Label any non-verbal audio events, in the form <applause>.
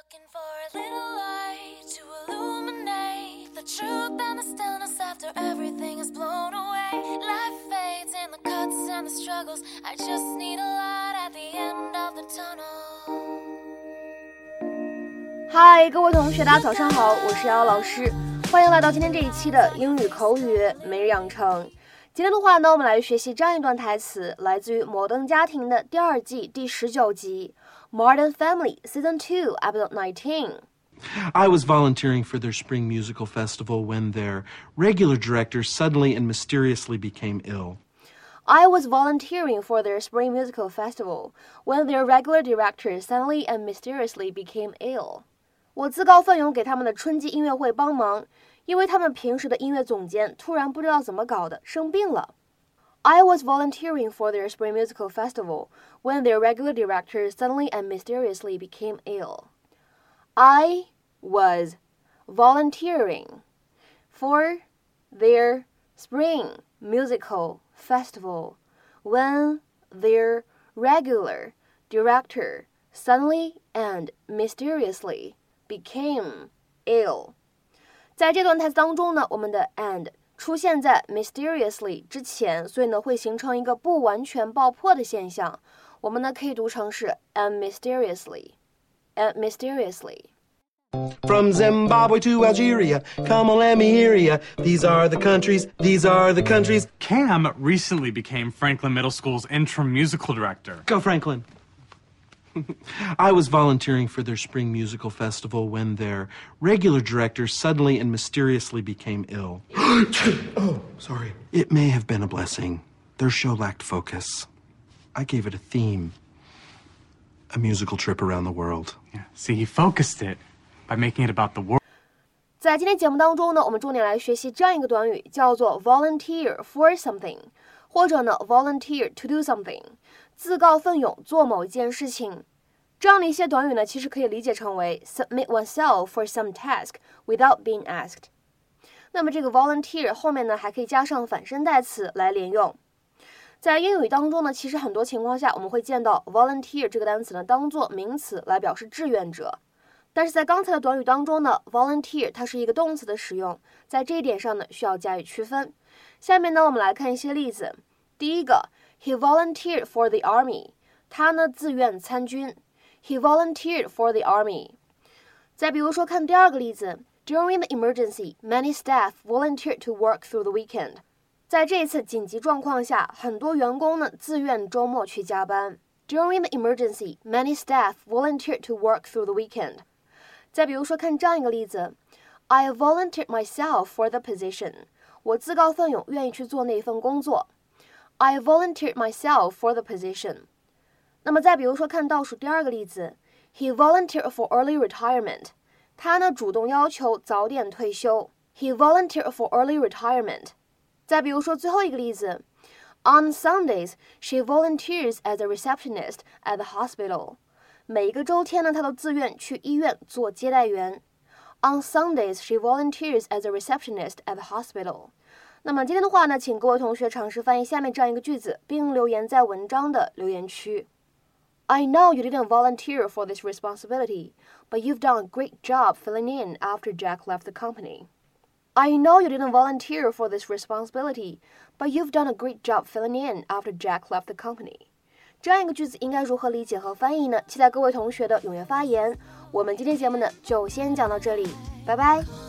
Looking for a little light to illuminate the truth and the stillness after everything is blown away. Life fades in the cuts and the struggles. I just need a light at the end of the tunnel. 嗨，各位同学，大家早上好，我是瑶瑶老师，欢迎来到今天这一期的英语口语每日养成。今天的话呢，我们来学习这样一段台词，来自于《摩登家庭》的第二季第十九集。Modern Family Season 2, Episode 19. I was volunteering for their spring musical festival when their regular director suddenly and mysteriously became ill. I was volunteering for their spring musical festival when their regular director suddenly and mysteriously became ill. 我自告奋勇给他们的春季音乐会帮忙， 因为他们平时的音乐总监突然不知道怎么搞的生病了。I was volunteering for their spring musical festival when their regular director suddenly and mysteriously became ill. I was volunteering for their spring musical festival when their regular director suddenly and mysteriously became ill. 在这段台词当中呢，我们的 and 出现在 mysteriously 之前，所以呢会形成一个不完全爆破的现象。我们呢可以读成是 and mysteriously，and mysteriously。From Zimbabwe to Algeria, come on, let me hear ya. These are the countries, these are the countries. Cam recently became Franklin Middle School's interim musical director. Go, Franklin. <laughs> I was volunteering for their spring musical festival when their regular director suddenly and mysteriously became ill. <gasps> oh, sorry. It may have been a blessing. Their show lacked focus. I gave it a theme a musical trip around the world. Yeah. See, he focused it by making it about the world. 在今天节目当中呢，我们重点来学习这样一个短语，叫做 volunteer for something，或者呢 volunteer to do something， 自告奋勇做某一件事情。这样的一些短语呢，其实可以理解成为 submit oneself for some task without being asked。那么这个 volunteer 后面呢，还可以加上反身代词来连用。在英语当中呢，其实很多情况下我们会见到 volunteer 这个单词呢，当做名词来表示志愿者。但是在刚才的短语当中呢，volunteer 它是一个动词的使用，在这一点上呢，需要加以区分。下面呢，我们来看一些例子。第一个 ，He volunteered for the army，他呢自愿参军。He volunteered for the army。再比如说，看第二个例子，During the emergency, many staff volunteered to work through the weekend。在这次紧急状况下，很多员工呢自愿周末去加班。During the emergency, many staff volunteered to work through the weekend。再比如说，看这样一个例子，I volunteered myself for the position。我自告奋勇，愿意去做那份工作。 I volunteered myself for the position。那么再比如说，看倒数第二个例子，He volunteered for early retirement。他呢主动要求早点退休。He volunteered for early retirement。再比如说最后一个例子，On Sundays she volunteers as a receptionist at the hospital。每一个周天呢，她都自愿去医院做接待员。On Sundays she volunteers as a receptionist at the hospital。 那么今天的话呢，请各位同学尝试翻译下面这样一个句子，并留言在文章的留言区。I know you didn't volunteer for this responsibility, but you've done a great job filling in after Jack left the company. I know you didn't volunteer for this responsibility, but you've done a great job filling in after Jack left the company. 这样一个句子应该如何理解和翻译呢？期待各位同学的踊跃发言。我们今天节目呢就先讲到这里，拜拜。